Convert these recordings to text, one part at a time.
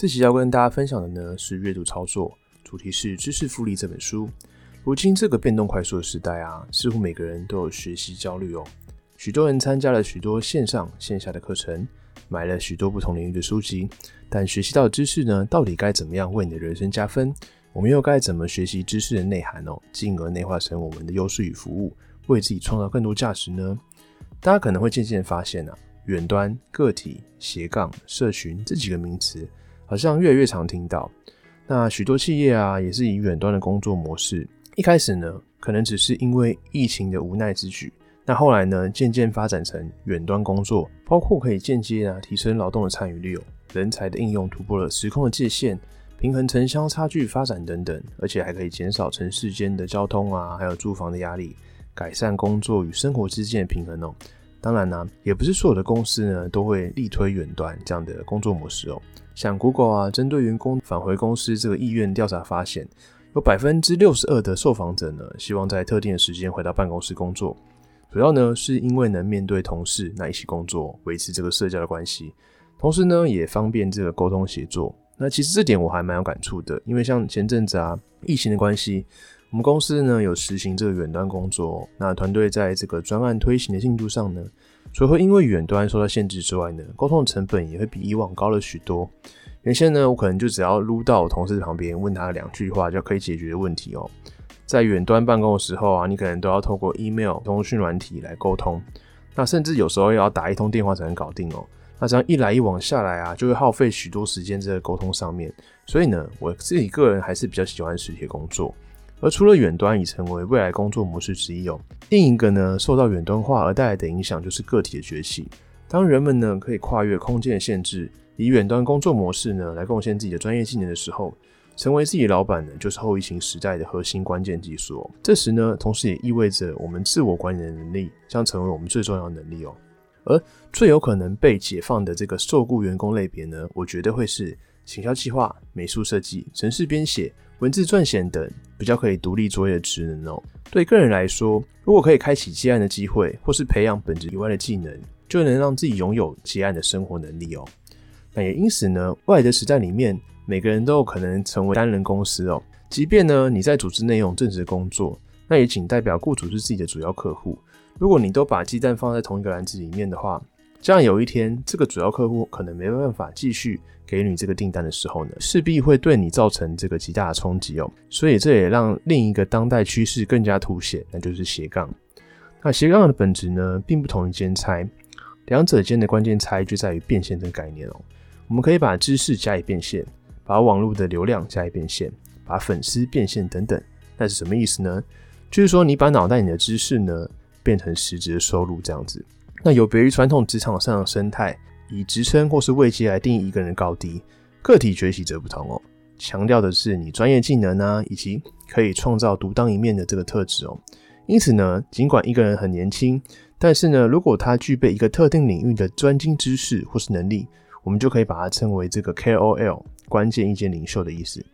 这期要跟大家分享的呢是阅读操作，主题是知识复利这本书。如今这个变动快速的时代啊，似乎每个人都有学习焦虑哦。许多人参加了许多线上线下的课程，买了许多不同领域的书籍，但学习到的知识呢，到底该怎么样为你的人生加分？我们又该怎么学习知识的内涵哦，进而内化成我们的优势与服务，为自己创造更多价值呢？大家可能会渐渐发现啊，远端、个体、斜杠、社群这几个名词，好像越来越常听到。那许多企业啊，也是以远端的工作模式。一开始呢，可能只是因为疫情的无奈之举。那后来呢，渐渐发展成远端工作，包括可以间接啊提升劳动的参与率，人才的应用突破了时空的界限，平衡城乡差距发展等等，而且还可以减少城市间的交通啊，还有住房的压力。改善工作与生活之间的平衡哦。当然呢，也不是所有的公司呢都会力推远端这样的工作模式哦。像 Google 啊，针对员工返回公司这个意愿调查发现，有百分之六十二的受访者呢希望在特定的时间回到办公室工作。主要呢是因为能面对同事那一起工作，维持这个社交的关系，同时呢也方便这个沟通协作。那其实这点我还蛮有感触的，因为像前阵子啊疫情的关系。我们公司呢有实行这个远端工作，那团队在这个专案推行的进度上呢，除了会因为远端受到限制之外呢，沟通的成本也会比以往高了许多。原先呢，我可能就只要撸到我同事旁边问他两句话就可以解决的问题哦，在远端办公的时候啊，你可能都要透过 email 通讯软体来沟通，那甚至有时候要打一通电话才能搞定哦。那这样一来一往下来啊，就会耗费许多时间在沟通上面。所以呢，我自己个人还是比较喜欢实体工作。而除了远端已成为未来工作模式之一哦，另一个呢受到远端化而带来的影响就是个体的崛起。当人们呢可以跨越空间的限制，以远端工作模式呢来贡献自己的专业技能的时候，成为自己老板呢就是后疫情时代的核心关键技术。这时呢，同时也意味着我们自我管理的能力将成为我们最重要的能力哦。而最有可能被解放的这个受雇员工类别呢，我觉得会是行销计划、美术设计、城市编写。文字撰写等比较可以独立作业的职能哦。对个人来说，如果可以开启接案的机会，或是培养本职以外的技能，就能让自己拥有接案的生活能力哦。那也因此呢，未来的时代里面，每个人都有可能成为单人公司哦。即便呢你在组织内用正职工作，那也仅代表雇主是自己的主要客户。如果你都把鸡蛋放在同一个篮子里面的话，这样有一天这个主要客户可能没办法继续。给你这个订单的时候呢，势必会对你造成这个极大的冲击哦。所以这也让另一个当代趋势更加凸显，那就是斜杠。那斜杠的本质呢，并不同于兼差，两者间的关键差异就在于变现这个概念哦。我们可以把知识加以变现，把网络的流量加以变现，把粉丝变现等等。那是什么意思呢？就是说你把脑袋里的知识呢，变成实质的收入这样子。那有别于传统职场上的生态。以职称或是位阶来定义一个人高低，个体崛起则不同哦，强调的是你专业技能啊，以及可以创造独当一面的这个特质哦。因此呢，尽管一个人很年轻，但是呢，如果他具备一个特定领域的专精知识或是能力，我们就可以把它称为这个 KOL 关键意见领袖的意思。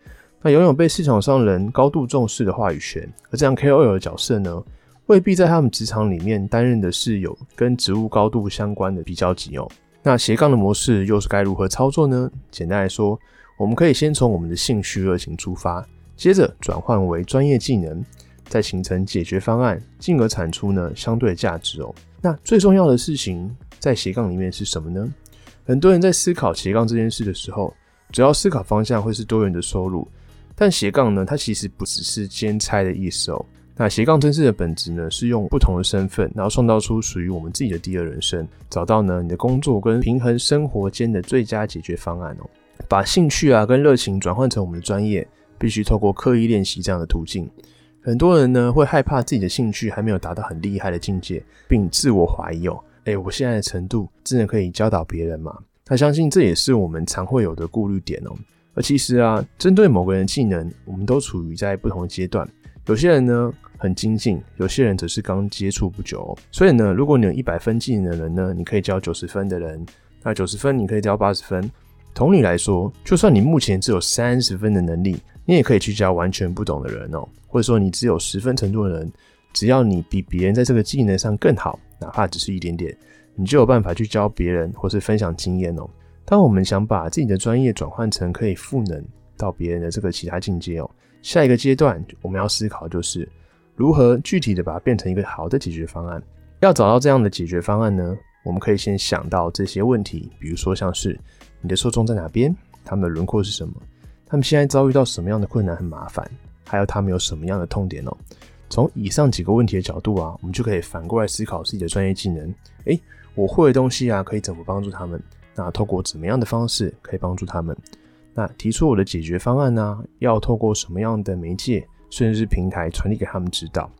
那拥有被市场上人高度重视的话语权，而这样 KOL 的角色呢，未必在他们职场里面担任的是有跟职务高度相关的比较级哦。那斜杠的模式又是该如何操作呢？简单来说，我们可以先从我们的兴趣热情出发，接着转换为专业技能，再形成解决方案，进而产出呢相对价值哦。那最重要的事情在斜杠里面是什么呢？很多人在思考斜杠这件事的时候，主要思考方向会是多元的收入，但斜杠呢，它其实不只是兼差的意思哦。那斜杠真正的本质呢，是用不同的身份，然后创造出属于我们自己的第二人生，找到呢你的工作跟平衡生活间的最佳解决方案哦。把兴趣啊跟热情转换成我们的专业，必须透过刻意练习这样的途径。很多人呢会害怕自己的兴趣还没有达到很厉害的境界，并自我怀疑哦，哎，我现在的程度真的可以教导别人吗？他相信这也是我们常会有的顾虑点哦。而其实啊，针对某个人的技能，我们都处于在不同的阶段。有些人呢很精进，有些人则是刚接触不久。所以呢，如果你有一百分技能的人呢，你可以教九十分的人；那九十分你可以教八十分。同理来说，就算你目前只有三十分的能力，你也可以去教完全不懂的人哦。或者说你只有十分程度的人，只要你比别人在这个技能上更好，哪怕只是一点点，你就有办法去教别人或是分享经验哦。当我们想把自己的专业转换成可以赋能到别人的这个其他境界哦。下一个阶段，我们要思考就是如何具体的把它变成一个好的解决方案。要找到这样的解决方案呢，我们可以先想到这些问题，比如说像是你的受众在哪边，他们的轮廓是什么，他们现在遭遇到什么样的困难很麻烦，还有他们有什么样的痛点哦。从以上几个问题的角度啊，我们就可以反过来思考自己的专业技能。诶，我会的东西啊，可以怎么帮助他们？那透过怎么样的方式可以帮助他们？那提出我的解决方案呢？要透过什么样的媒介，甚至是平台传递给他们知道？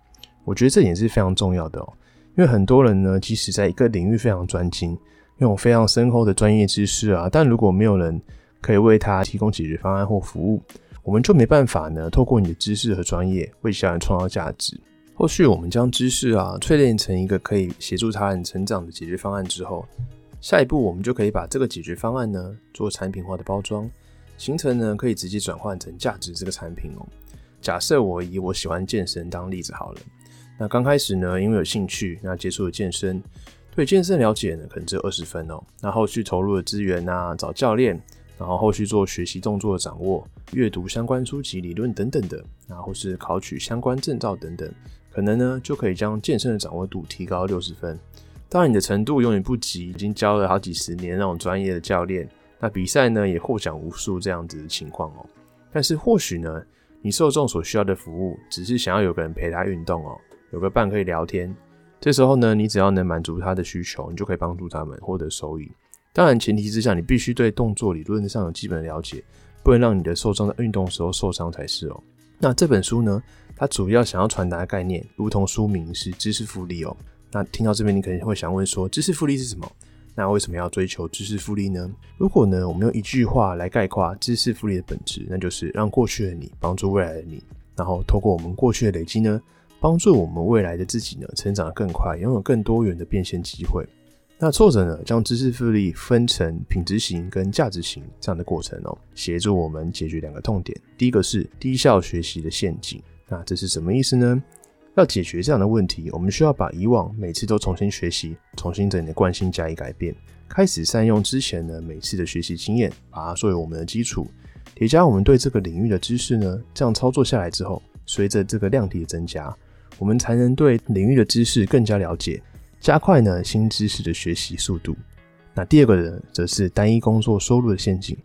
我觉得这点是非常重要的哦。因为很多人呢，即使在一个领域非常专精，拥有非常深厚的专业知识啊，但如果没有人可以为他提供解决方案或服务，我们就没办法呢，透过你的知识和专业为其他人创造价值。后续我们将知识啊淬炼成一个可以协助他人成长的解决方案之后，下一步我们就可以把这个解决方案呢做产品化的包装。形成呢，可以直接转换成价值这个产品哦。假设我以我喜欢健身当例子好了，那刚开始呢，因为有兴趣，那接触了健身，对健身了解呢，可能只有二十分哦。那后续投入的资源啊，找教练，然后后续做学习动作的掌握，阅读相关书籍、理论等等的，然后是考取相关证照等等，可能呢就可以将健身的掌握度提高六十分。当然，你的程度永远不及已经教了好几十年那种专业的教练。那比赛呢也获奖无数这样子的情况哦，但是或许呢，你受众所需要的服务只是想要有个人陪他运动哦，有个伴可以聊天。这时候呢，你只要能满足他的需求，你就可以帮助他们获得收益。当然前提之下，你必须对动作理论上有基本了解，不能让你的受众在运动时候受伤才是哦。那这本书呢，它主要想要传达概念，如同书名是知识复利哦。那听到这边，你可能会想问说，知识复利是什么？那为什么要追求知识复利呢？如果呢，我们用一句话来概括知识复利的本质，那就是让过去的你帮助未来的你，然后透过我们过去的累积呢，帮助我们未来的自己呢，成长得更快，拥有更多元的变现机会。那作者呢，将知识复利分成品质型跟价值型这样的过程哦，协助我们解决两个痛点。第一个是低效学习的陷阱，那这是什么意思呢？要解决这样的问题，我们需要把以往每次都重新学习、重新整理的惯性加以改变，开始善用之前呢每次的学习经验，把它作为我们的基础，叠加我们对这个领域的知识呢。这样操作下来之后，随着这个量体的增加，我们才能对领域的知识更加了解，加快呢新知识的学习速度。那第二个呢，则是单一工作收入的陷阱。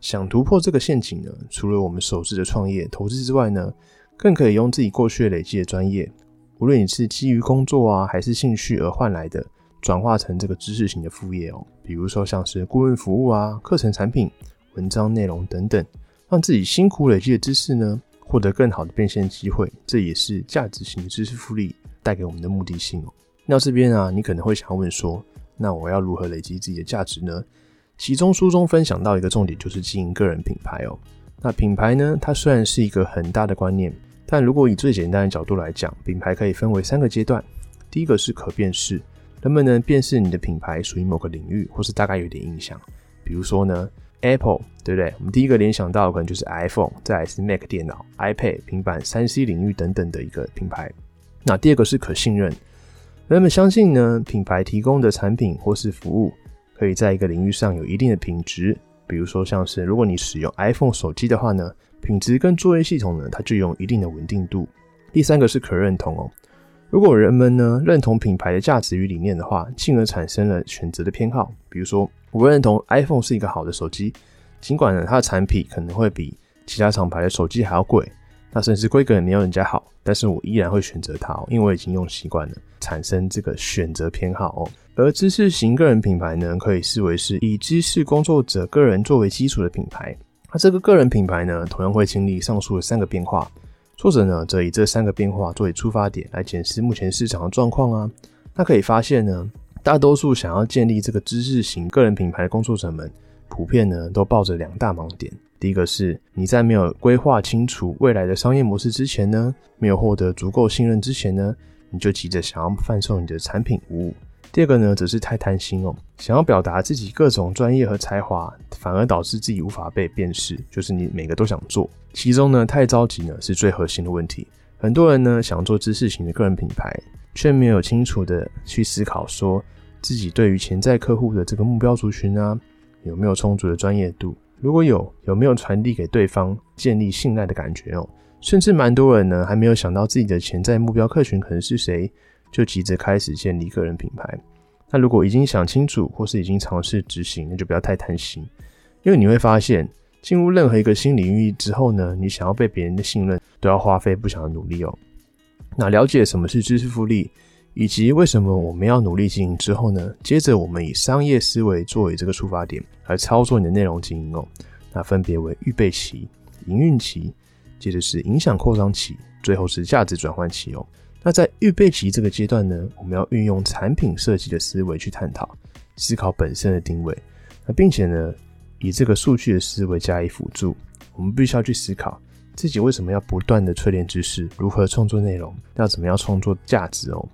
想突破这个陷阱呢，除了我们首次的创业投资之外呢？更可以用自己过去累积的专业，无论你是基于工作啊，还是兴趣而换来的，转化成这个知识型的副业哦。比如说像是顾问服务啊、课程产品、文章内容等等，让自己辛苦累积的知识呢，获得更好的变现机会。这也是价值型的知识复利带给我们的目的性哦。那这边啊，你可能会想要问说，那我要如何累积自己的价值呢？其中书中分享到一个重点，就是经营个人品牌哦。那品牌呢？它虽然是一个很大的观念，但如果以最简单的角度来讲，品牌可以分为三个阶段。第一个是可辨识，人们能辨识你的品牌属于某个领域，或是大概有点印象。比如说呢，Apple，对不对？我们第一个联想到可能就是 iPhone，再来是 Mac 电脑、iPad 平板、三 C 领域等等的一个品牌。那第二个是可信任，人们相信呢，品牌提供的产品或是服务，可以在一个领域上有一定的品质。比如说，像是如果你使用 iPhone 手机的话呢，品质跟作业系统呢，它具有一定的稳定度。第三个是可认同哦，如果人们呢认同品牌的价值与理念的话，进而产生了选择的偏好。比如说，我认同 iPhone 是一个好的手机，尽管呢它的产品可能会比其他厂牌的手机还要贵。那甚至规格也没有人家好，但是我依然会选择它哦，因为我已经用习惯了，产生这个选择偏好哦。而知识型个人品牌呢，可以视为是以知识工作者个人作为基础的品牌。那这个个人品牌呢，同样会经历上述的三个变化。作者呢，则以这三个变化作为出发点来检视目前市场的状况啊。那可以发现呢，大多数想要建立这个知识型个人品牌的工作者们，普遍呢都抱着两大盲点。第一个是你在没有规划清楚未来的商业模式之前呢，没有获得足够信任之前呢，你就急着想要贩售你的产品服务。第二个呢，则是太贪心哦，想要表达自己各种专业和才华，反而导致自己无法被辨识。就是你每个都想做，其中呢，太着急呢是最核心的问题。很多人呢想做知识型的个人品牌，却没有清楚的去思考，说自己对于潜在客户的这个目标族群啊，有没有充足的专业度。如果有，有没有传递给对方建立信赖的感觉哦？甚至蛮多人呢，还没有想到自己的潜在目标客群可能是谁，就急着开始建立个人品牌。那如果已经想清楚，或是已经尝试执行，那就不要太贪心，因为你会发现，进入任何一个新领域之后呢，你想要被别人的信任，都要花费不小的努力哦。那了解什么是知识复利？以及为什么我们要努力经营之后呢？接着我们以商业思维作为这个出发点来操作你的内容经营哦。那分别为预备期、营运期，接着是影响扩张期，最后是价值转换期哦。那在预备期这个阶段呢，我们要运用产品设计的思维去探讨、思考本身的定位，那并且呢，以这个数据的思维加以辅助，我们必须要去思考自己为什么要不断的淬炼知识，如何创作内容，要怎么样创作价值哦。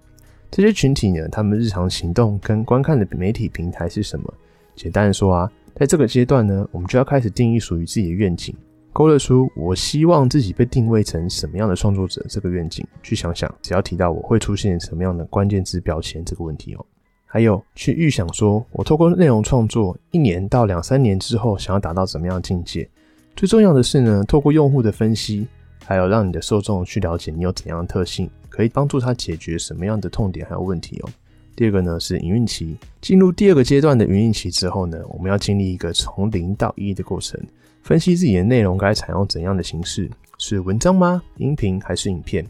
这些群体呢，他们日常行动跟观看的媒体平台是什么？简单的说啊，在这个阶段呢，我们就要开始定义属于自己的愿景，勾勒出我希望自己被定位成什么样的创作者这个愿景。去想想，只要提到我会出现什么样的关键字标签这个问题哦。还有去预想说，我透过内容创作一年到两三年之后，想要达到怎么样的境界？最重要的是呢，透过用户的分析，还有让你的受众去了解你有怎样的特性。可以帮助他解决什么样的痛点还有问题哦。第二个呢是营运期，进入第二个阶段的营运期之后呢，我们要经历一个从零到一的过程，分析自己的内容该采用怎样的形式，是文章吗？音频还是影片？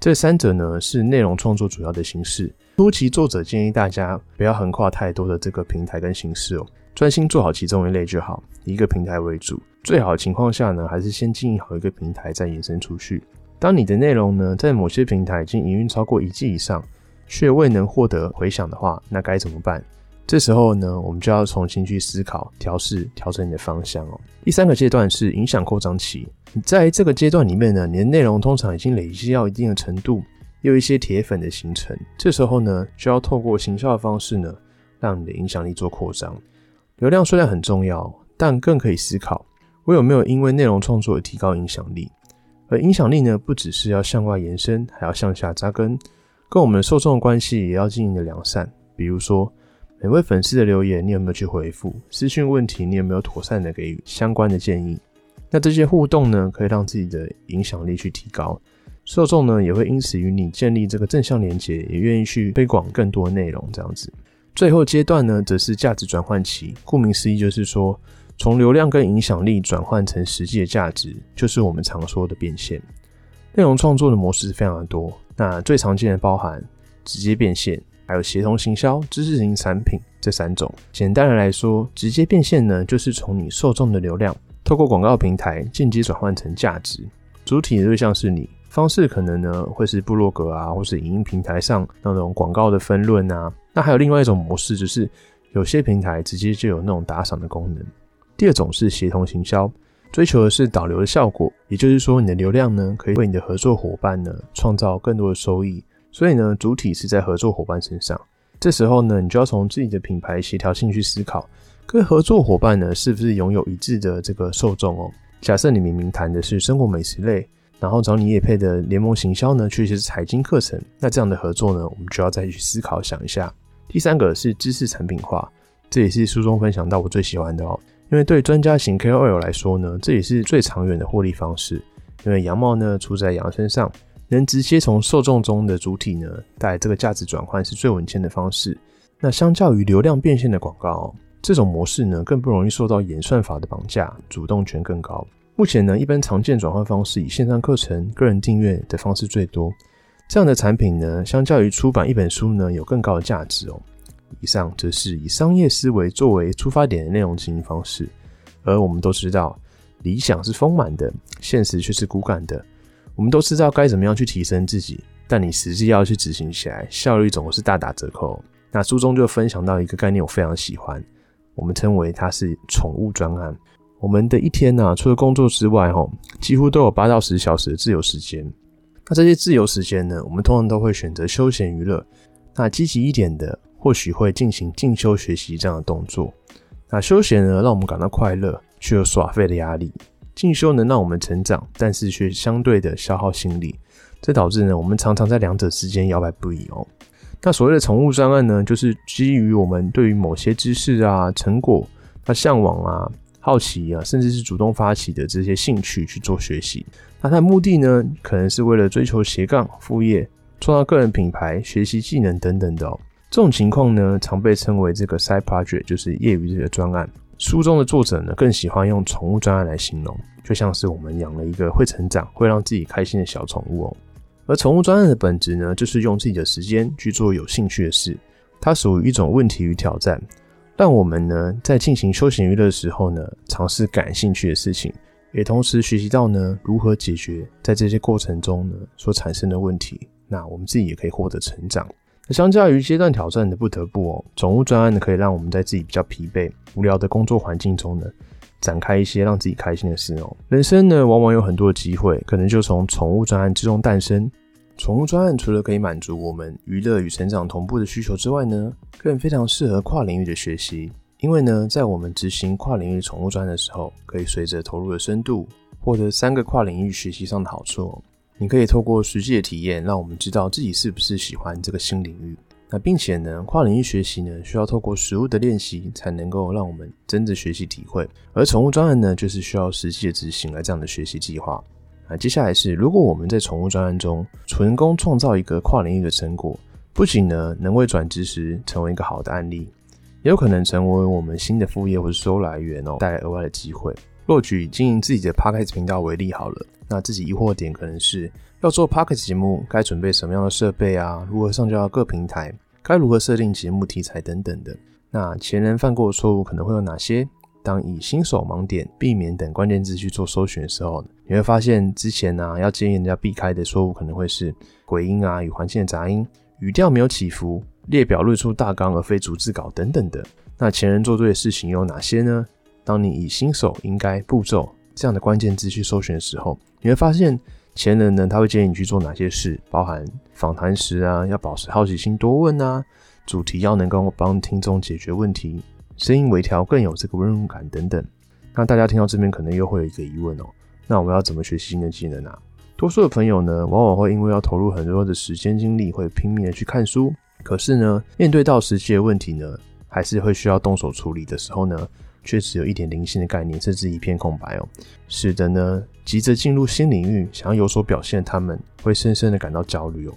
这三者呢是内容创作主要的形式。初期作者建议大家不要横跨太多的这个平台跟形式哦，专心做好其中一类就好，一个平台为主。最好情况下呢，还是先经营好一个平台，再延伸出去。当你的内容呢，在某些平台已经营运超过一季以上，却未能获得回响的话，那该怎么办？这时候呢，我们就要重新去思考、调试、调整你的方向哦。第三个阶段是影响扩张期，在这个阶段里面呢，你的内容通常已经累积到一定的程度，有一些铁粉的形成。这时候呢，就要透过行销的方式呢，让你的影响力做扩张。流量虽然很重要，但更可以思考，我有没有因为内容创作而提高影响力？而影响力呢，不只是要向外延伸，还要向下扎根，跟我们受众的关系也要经营的良善。比如说，每位粉丝的留言，你有没有去回复？私讯问题，你有没有妥善的给予相关的建议？那这些互动呢，可以让自己的影响力去提高，受众呢，也会因此与你建立这个正向连接，也愿意去推广更多内容。这样子，最后阶段呢，则是价值转换期。顾名思义，就是说。从流量跟影响力转换成实际的价值，就是我们常说的变现。内容创作的模式非常的多，那最常见的包含直接变现，还有协同行销、知识型产品这三种。简单的来说，直接变现呢，就是从你受众的流量，透过广告平台间接转换成价值。主体的对象是你，方式可能呢会是部落格啊，或是影音平台上那种广告的分论啊。那还有另外一种模式，就是有些平台直接就有那种打赏的功能。第二种是协同行销，追求的是导流的效果，也就是说，你的流量呢，可以为你的合作伙伴呢创造更多的收益。所以呢，主体是在合作伙伴身上。这时候呢，你就要从自己的品牌协调性去思考，跟合作伙伴呢，是不是拥有一致的这个受众哦？假设你明明谈的是生活美食类，然后找你业配的联盟行销呢，却是财经课程，那这样的合作呢，我们就要再去思考想一下。第三个是知识产品化，这也是书中分享到我最喜欢的哦。因为对专家型 KOL 来说呢，这也是最长远的获利方式。因为羊毛呢出在羊身上，能直接从受众中的主体呢带来这个价值转换是最稳健的方式。那相较于流量变现的广告，这种模式呢更不容易受到演算法的绑架，主动权更高。目前呢，一般常见转换方式以线上课程、个人订阅的方式最多。这样的产品呢，相较于出版一本书呢，有更高的价值哦。以上则是以商业思维作为出发点的内容经营方式，而我们都知道，理想是丰满的，现实却是骨感的。我们都知道该怎么样去提升自己，但你实际要去执行起来，效率总是大打折扣。那书中就分享到一个概念，我非常喜欢，我们称为它是宠物专案。我们的一天呢，除了工作之外，吼，几乎都有八到十小时的自由时间。那这些自由时间呢，我们通常都会选择休闲娱乐。那积极一点的，或许会进行进修学习这样的动作。那休闲呢，让我们感到快乐，却有耍废的压力；进修能让我们成长，但是却相对的消耗心力。这导致呢，我们常常在两者之间摇摆不已哦。那所谓的宠物专案呢，就是基于我们对于某些知识啊、成果、那向往啊。好奇啊，甚至是主动发起的这些兴趣去做学习，那它的目的呢，可能是为了追求斜杠副业、创造个人品牌、学习技能等等的哦。这种情况呢，常被称为这个 side project，就是业余的专案。书中的作者呢，更喜欢用宠物专案来形容，就像是我们养了一个会成长、会让自己开心的小宠物哦。而宠物专案的本质呢，就是用自己的时间去做有兴趣的事，它属于一种问题与挑战。让我们呢，在进行休闲娱乐的时候呢，尝试感兴趣的事情，也同时学习到呢，如何解决在这些过程中呢所产生的问题。那我们自己也可以获得成长。相较于阶段挑战的不得不哦，宠物专案呢，可以让我们在自己比较疲惫、无聊的工作环境中呢，展开一些让自己开心的事哦。人生呢，往往有很多的机会，可能就从宠物专案之中诞生。宠物专案除了可以满足我们娱乐与成长同步的需求之外呢，更非常适合跨领域的学习。因为呢，在我们执行跨领域宠物专案的时候，可以随着投入的深度，获得三个跨领域学习上的好处。你可以透过实际的体验，让我们知道自己是不是喜欢这个新领域。那并且呢，跨领域学习呢，需要透过实物的练习，才能够让我们真的学习体会。而宠物专案呢，就是需要实际的执行来这样的学习计划。啊，接下来是，如果我们在宠物专案中成功创造一个跨领域的成果，不仅呢能为转职时成为一个好的案例，也有可能成为我们新的副业或者收入来源哦，带来额外的机会。若举经营自己的 podcast 频道为例好了，那自己疑惑点可能是要做 podcast 节目，该准备什么样的设备啊？如何上架到各平台？该如何设定节目题材等等的？那前人犯过的错误可能会有哪些？当以新手盲点、避免等关键字去做搜寻的时候，你会发现之前呢要建议人家避开的错误可能会是鬼音啊与环境的杂音、语调没有起伏、列表列出大纲而非逐字稿等等的。那前人做对的事情有哪些呢？当你以新手应该步骤这样的关键字去搜寻的时候，你会发现前人呢他会建议你去做哪些事，包含访谈时啊要保持好奇心多问啊，主题要能够帮听众解决问题。声音微调更有这个温柔感等等，那大家听到这边可能又会有一个疑问哦，那我们要怎么学习新的技能啊？多数的朋友呢，往往会因为要投入很多的时间精力，会拼命的去看书，可是呢，面对到实际的问题呢，还是会需要动手处理的时候呢，却只有一点零星的概念，甚至一片空白哦，使得呢，急着进入新领域，想要有所表现，他们会深深的感到焦虑哦。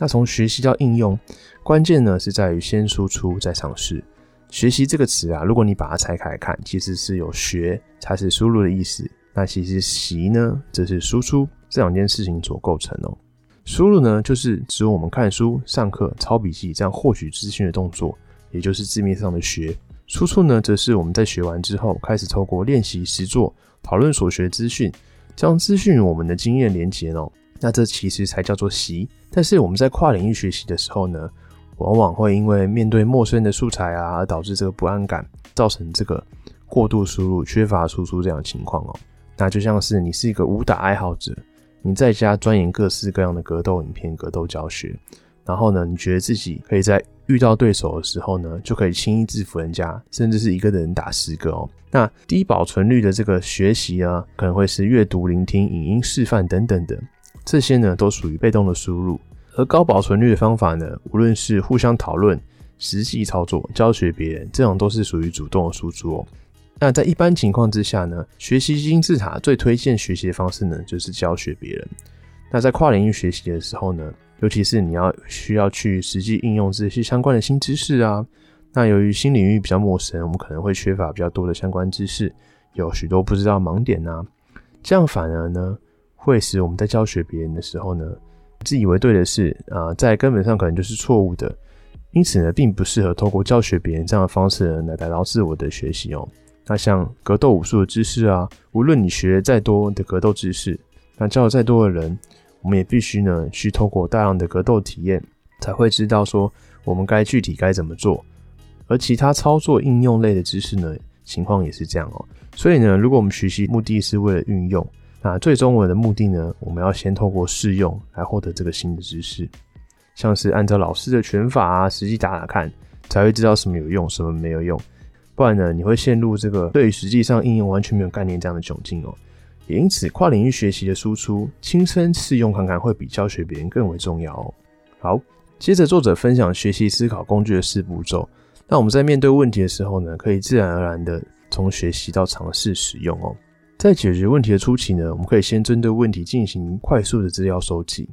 那从学习到应用，关键呢是在于先输出再尝试。学习这个词啊，如果你把它拆开来看，其实是有学才是输入的意思。那其实习呢，则是输出这两件事情所构成哦。输入呢，就是指我们看书、上课、抄笔记这样获取资讯的动作，也就是字面上的学。输出呢，则是我们在学完之后，开始透过练习、实作、讨论所学资讯，将资讯与我们的经验连结哦。那这其实才叫做习。但是我们在跨领域学习的时候呢？往往会因为面对陌生的素材啊，而导致这个不安感，造成这个过度输入、缺乏输出这样的情况哦。那就像是你是一个武打爱好者，你在家钻研各式各样的格斗影片、格斗教学，然后呢，你觉得自己可以在遇到对手的时候呢，就可以轻易制服人家，甚至是一个人打十个哦。那低保存率的这个学习啊，可能会是阅读、聆听、影音示范等等的，这些呢，都属于被动的输入。而高保存率的方法呢，无论是互相讨论、实际操作、教学别人，这种都是属于主动的输出哦。那在一般情况之下呢，学习金字塔最推荐学习的方式呢，就是教学别人。那在跨领域学习的时候呢，尤其是你要需要去实际应用这些相关的新知识啊，那由于新领域比较陌生，我们可能会缺乏比较多的相关知识，有许多不知道盲点啊，这样反而呢，会使我们在教学别人的时候呢。自以为对的事啊，在根本上可能就是错误的，因此呢，并不适合透过教学别人这样的方式来达到自我的学习哦。那像格斗武术的知识啊，无论你学再多的格斗知识，那教了再多的人，我们也必须呢去透过大量的格斗体验，才会知道说我们该具体该怎么做。而其他操作应用类的知识呢，情况也是这样哦。所以呢，如果我们学习目的是为了运用，那最终我的目的呢，我们要先透过试用来获得这个新的知识，像是按照老师的拳法啊，实际打打看，才会知道什么有用，什么没有用。不然呢，你会陷入这个对于实际上应用完全没有概念这样的窘境哦。因此，跨领域学习的输出，亲身试用看看，会比教学别人更为重要哦。好，接着作者分享学习思考工具的四步骤。那我们在面对问题的时候呢，可以自然而然的从学习到尝试使用哦。在解决问题的初期呢，我们可以先针对问题进行快速的资料收集。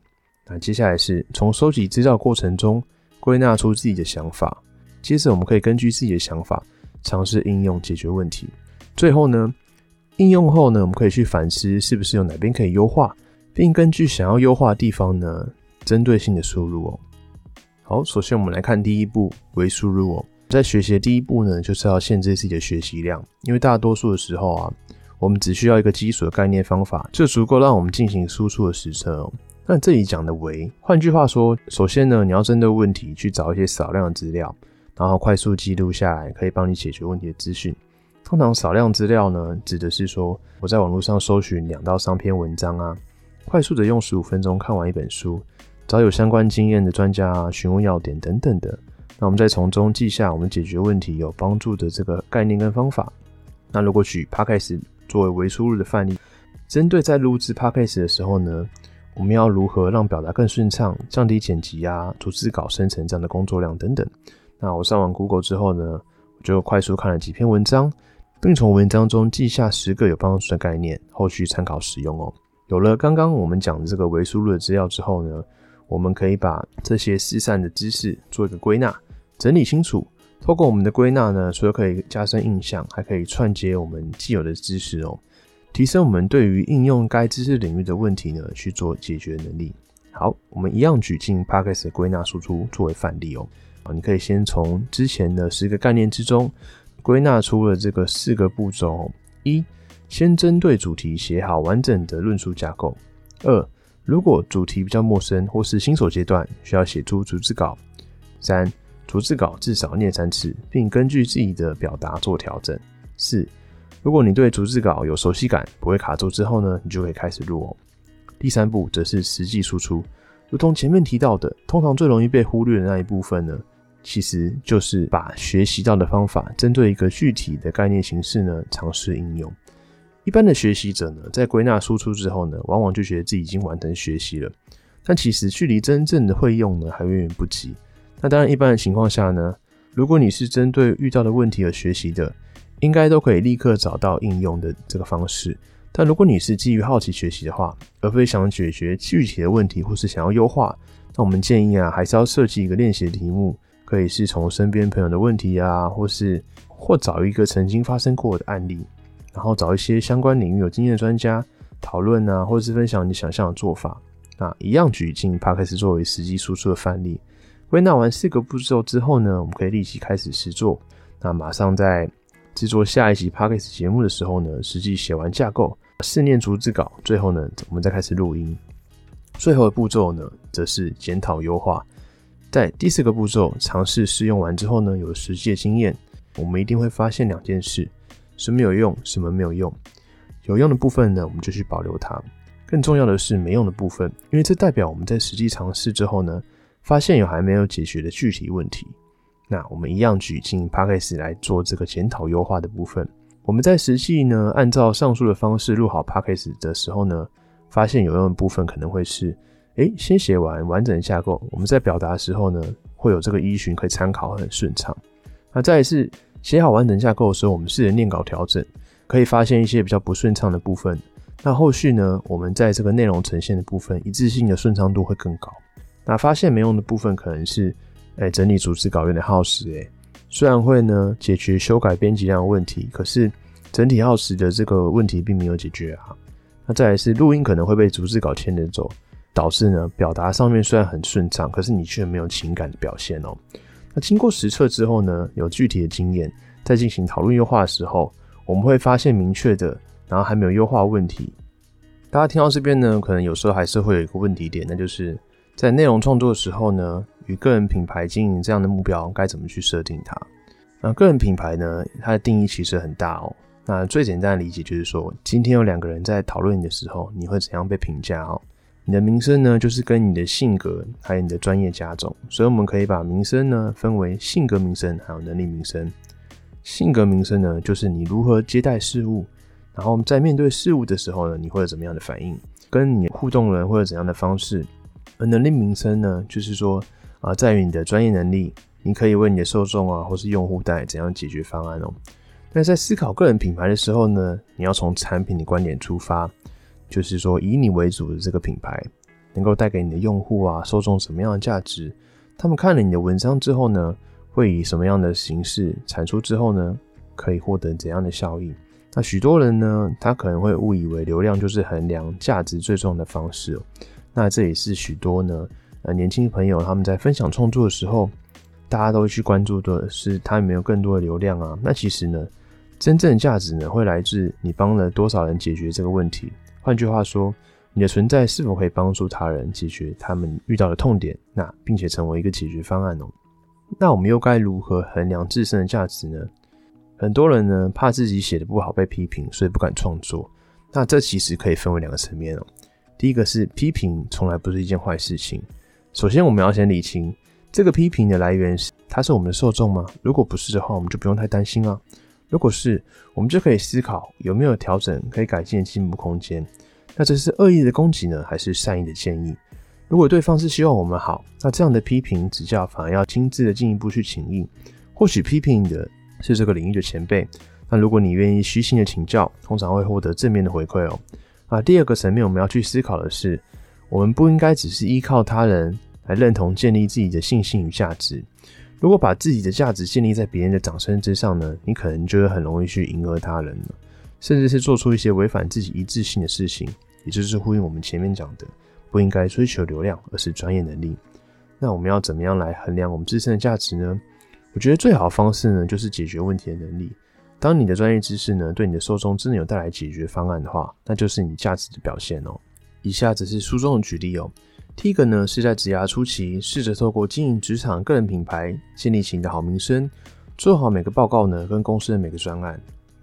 那接下来是从收集资料过程中归纳出自己的想法。接着我们可以根据自己的想法尝试应用解决问题。最后呢，应用后呢，我们可以去反思是不是有哪边可以优化，并根据想要优化的地方呢，针对性的输入哦。好，首先我们来看第一步，微输入哦。在学习的第一步呢，就是要限制自己的学习量，因为大多数的时候啊，我们只需要一个基础的概念方法，就足够让我们进行输出的实测哦。那这里讲的为，换句话说，首先呢，你要针对问题去找一些少量的资料，然后快速记录下来，可以帮你解决问题的资讯。通常少量资料呢，指的是说我在网络上搜寻两到三篇文章啊，快速的用十五分钟看完一本书，找有相关经验的专家啊，询问要点等等的。那我们再从中记下我们解决问题有帮助的这个概念跟方法。那如果举 Podcast 作为微输入的范例，针对在录制 Podcast 的时候呢，我们要如何让表达更顺畅，降低剪辑啊、逐字稿生成这样的工作量等等。那我上完 Google 之后呢，我就快速看了几篇文章，并从文章中记下十个有帮助的概念，后续参考使用哦。有了刚刚我们讲的这个维输入的资料之后呢，我们可以把这些失散的知识做一个归纳。整理清楚，透过我们的归纳呢，除了可以加深印象，还可以串接我们既有的知识哦，提升我们对于应用该知识领域的问题呢去做解决能力。好，我们一样举进 p a c k e s 的归纳输出作为范例哦。啊，你可以先从之前的十个概念之中归纳出了这个四个步骤：一，先针对主题写好完整的论述架构；二，如果主题比较陌生或是新手阶段，需要写出逐字稿；三。逐字稿至少念三次，并根据自己的表达做调整。四，如果你对逐字稿有熟悉感，不会卡住之后呢，你就可以开始录哦。第三步则是实际输出，如同前面提到的，通常最容易被忽略的那一部分呢，其实就是把学习到的方法，针对一个具体的概念形式呢，尝试应用。一般的学习者呢，在归纳输出之后呢，往往就觉得自己已经完成学习了，但其实距离真正的会用呢，还远远不及。那当然，一般的情况下呢，如果你是针对遇到的问题而学习的，应该都可以立刻找到应用的这个方式。但如果你是基于好奇学习的话，而非想解决具体的问题或是想要优化，那我们建议啊，还是要设计一个练习的题目，可以是从身边朋友的问题啊，或是或找一个曾经发生过的案例，然后找一些相关领域有经验的专家讨论啊，或者是分享你想象的做法啊，一样举进 p 克斯作为实际输出的范例。归纳完四个步骤之后呢，我们可以立即开始实做。那马上在制作下一集 p o c a s t 节目的时候呢，实际写完架构，试念逐字稿，最后呢，我们再开始录音。最后的步骤呢，则是检讨优化。在第四个步骤尝试试用完之后呢，有实际的经验，我们一定会发现两件事：什么有用，什么没有用。有用的部分呢，我们就去保留它；更重要的是没用的部分，因为这代表我们在实际尝试之后呢。发现有还没有解决的具体问题，那我们一样举进 p a c k a g e 来做这个检讨优化的部分。我们在实际呢，按照上述的方式录好 p a c k a g e 的时候呢，发现有用的部分可能会是：哎，先写完完整架构，我们在表达的时候呢，会有这个依循可以参考，很顺畅。那再是写好完整架构的时候，我们试着念稿调整，可以发现一些比较不顺畅的部分。那后续呢，我们在这个内容呈现的部分，一致性的顺畅度会更高。那发现没用的部分可能是，哎，整理组织稿有点耗时，哎，虽然会呢解决修改编辑量的问题，可是整体耗时的这个问题并没有解决啊。那再来是录音可能会被逐字稿牵着走，导致呢表达上面虽然很顺畅，可是你却没有情感的表现哦。那经过实测之后呢，有具体的经验，在进行讨论优化的时候，我们会发现明确的，然后还没有优化问题。大家听到这边呢，可能有时候还是会有一个问题点，那就是。在内容创作的时候呢，与个人品牌经营这样的目标该怎么去设定它？那个人品牌呢，它的定义其实很大哦。那最简单的理解就是说，今天有两个人在讨论你的时候，你会怎样被评价哦？你的名声呢，就是跟你的性格还有你的专业加总，所以我们可以把名声呢分为性格名声还有能力名声。性格名声呢，就是你如何接待事物，然后在面对事物的时候呢，你会有怎么样的反应，跟你互动人会有怎样的方式。而能力名声呢，就是说啊，在于你的专业能力，你可以为你的受众啊或是用户带来怎样解决方案哦。那在思考个人品牌的时候呢，你要从产品的观点出发。就是说，以你为主的这个品牌，能够带给你的用户啊、受众什么样的价值？他们看了你的文章之后呢，会以什么样的形式产出？之后呢，可以获得怎样的效益？那许多人呢，他可能会误以为流量就是衡量价值最重要的方式。那这也是许多呢，呃，年轻朋友他们在分享创作的时候，大家都会去关注的是他有没有更多的流量啊？那其实呢，真正的价值呢，会来自你帮了多少人解决这个问题。换句话说，你的存在是否可以帮助他人解决他们遇到的痛点？那并且成为一个解决方案哦。那我们又该如何衡量自身的价值呢？很多人呢怕自己写的不好被批评，所以不敢创作。那这其实可以分为两个层面哦。第一个是批评从来不是一件坏事情。首先我们要先理清这个批评的来源是他是我们的受众吗？如果不是的话，我们就不用太担心啊。如果是，我们就可以思考有没有调整、可以改进的进步空间。那这是恶意的攻击呢，还是善意的建议？如果对方是希望我们好，那这样的批评指教反而要亲自的进一步去请益。或许批评的是这个领域的前辈，那如果你愿意虚心的请教，通常会获得正面的回馈哦。啊，第二个层面我们要去思考的是，我们不应该只是依靠他人来认同、建立自己的信心与价值。如果把自己的价值建立在别人的掌声之上呢，你可能就会很容易去迎合他人了，甚至是做出一些违反自己一致性的事情。也就是呼应我们前面讲的，不应该追求流量，而是专业能力。那我们要怎么样来衡量我们自身的价值呢？我觉得最好的方式呢，就是解决问题的能力。当你的专业知识呢，对你的受众真的有带来解决方案的话，那就是你价值的表现哦。以下只是书中的举例哦。第一个呢，是在职涯初期，试着透过经营职场个人品牌，建立起你的好名声，做好每个报告呢，跟公司的每个专案，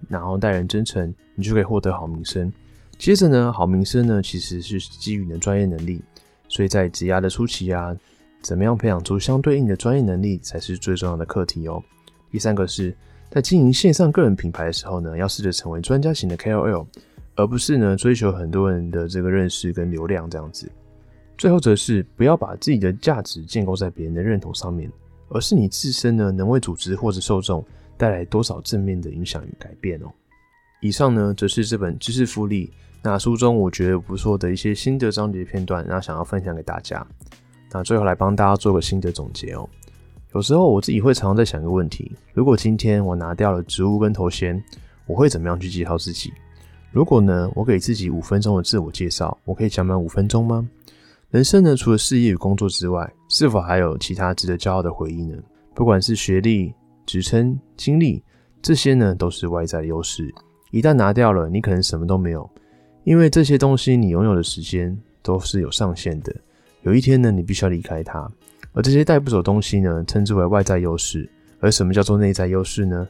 然后待人真诚，你就可以获得好名声。接着呢，好名声呢，其实是基于你的专业能力，所以在职涯的初期啊，怎么样培养出相对应的专业能力，才是最重要的课题哦。第三个是在经营线上个人品牌的时候呢，要试着成为专家型的 KOL，而不是呢追求很多人的这个认识跟流量这样子。最后则是不要把自己的价值建构在别人的认同上面，而是你自身呢能为组织或者受众带来多少正面的影响与改变哦。以上呢则是这本知识复利那书中我觉得不错的一些心得章节片段，然后想要分享给大家。那最后来帮大家做个心得总结哦。有时候我自己会常常在想一个问题：如果今天我拿掉了职务跟头衔，我会怎么样去介绍自己？如果呢我给自己五分钟的自我介绍，我可以讲满五分钟吗？人生呢，除了事业与工作之外，是否还有其他值得骄傲的回忆呢？不管是学历、职称、经历，这些呢都是外在的优势。一旦拿掉了，你可能什么都没有，因为这些东西你拥有的时间都是有上限的。有一天呢，你必须要离开它。而这些带不走东西呢，称之为外在优势。而什么叫做内在优势呢？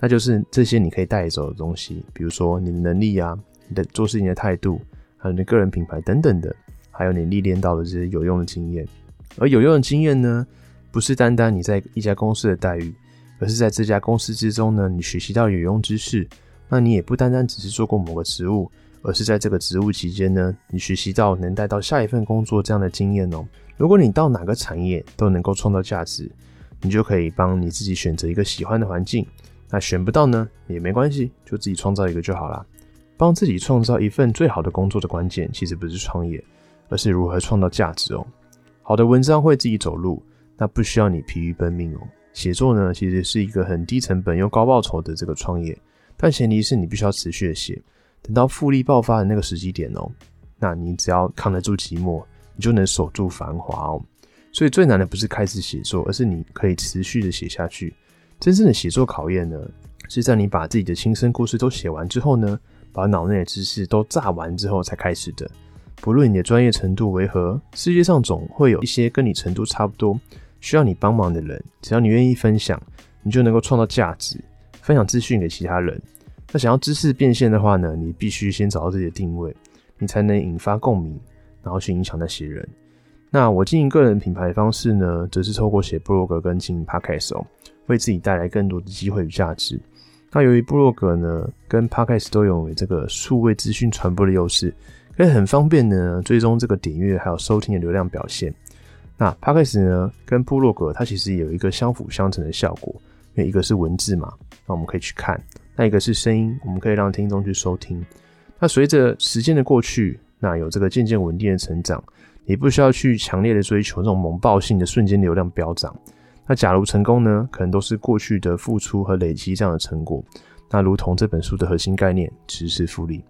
那就是这些你可以带走的东西，比如说你的能力啊，你的做事情的态度，还有你个人品牌等等的。还有你历练到的这些有用的经验，而有用的经验呢，不是单单你在一家公司的待遇，而是在这家公司之中呢，你学习到有用知识。那你也不单单只是做过某个职务，而是在这个职务期间呢，你学习到能带到下一份工作这样的经验哦。如果你到哪个产业都能够创造价值，你就可以帮你自己选择一个喜欢的环境。那选不到呢，也没关系，就自己创造一个就好了。帮自己创造一份最好的工作的关键，其实不是创业。而是如何创造价值哦。好的文章会自己走路，那不需要你疲于奔命哦。写作呢，其实是一个很低成本又高报酬的这个创业，但前提是你必须要持续的写。等到复利爆发的那个时机点哦，那你只要扛得住寂寞，你就能守住繁华哦。所以最难的不是开始写作，而是你可以持续的写下去。真正的写作考验呢，是在你把自己的亲身故事都写完之后呢，把脑内的知识都炸完之后才开始的。不论你的专业程度为何，世界上总会有一些跟你程度差不多，需要你帮忙的人，只要你愿意分享，你就能够创造价值，分享资讯给其他人。那想要知识变现的话呢，你必须先找到自己的定位，你才能引发共鸣，然后去影响那些人。那我经营个人品牌的方式呢，则是透过写部落格跟经营 podcast 哦，为自己带来更多的机会与价值。那由于部落格呢跟 podcast 都有这个数位资讯传播的优势，可以很方便的追踪这个点阅还有收听的流量表现。那 podcast 呢跟部落格它其实有一个相辅相成的效果，因为一个是文字嘛，那我们可以去看；那一个是声音，我们可以让听众去收听。那随着时间的过去，那有这个渐渐稳定的成长，你不需要去强烈的追求这种猛爆性的瞬间流量飙涨。那假如成功呢？可能都是过去的付出和累积这样的成果。那如同这本书的核心概念——知识复利。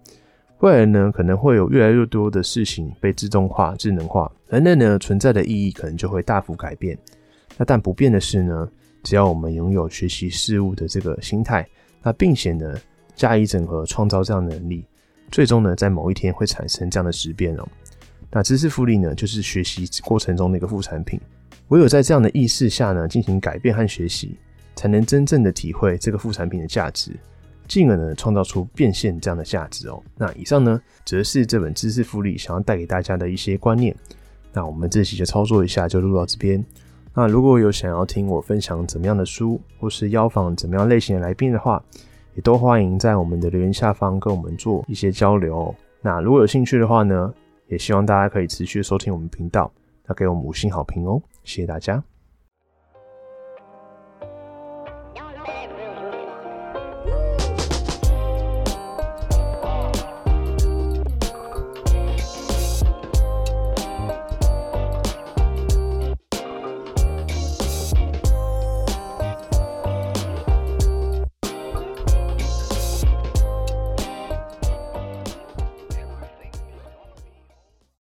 未来呢，可能会有越来越多的事情被自动化、智能化，人类呢存在的意义可能就会大幅改变。那但不变的是呢，只要我们拥有学习事物的这个心态，那并且呢加以整合，创造这样的能力，最终呢在某一天会产生这样的质变哦。那知识复利呢，就是学习过程中的一个副产品。唯有在这样的意识下呢，进行改变和学习，才能真正的体会这个副产品的价值，进而呢创造出变现这样的价值哦。那以上呢，则是这本知识复利想要带给大家的一些观念。那我们这期就操作一下，就录到这边。那如果有想要听我分享怎么样的书，或是邀访怎么样类型的来宾的话，也都欢迎在我们的留言下方跟我们做一些交流。那如果有兴趣的话呢，也希望大家可以持续收听我们频道。那给我们五星好评哦，谢谢大家。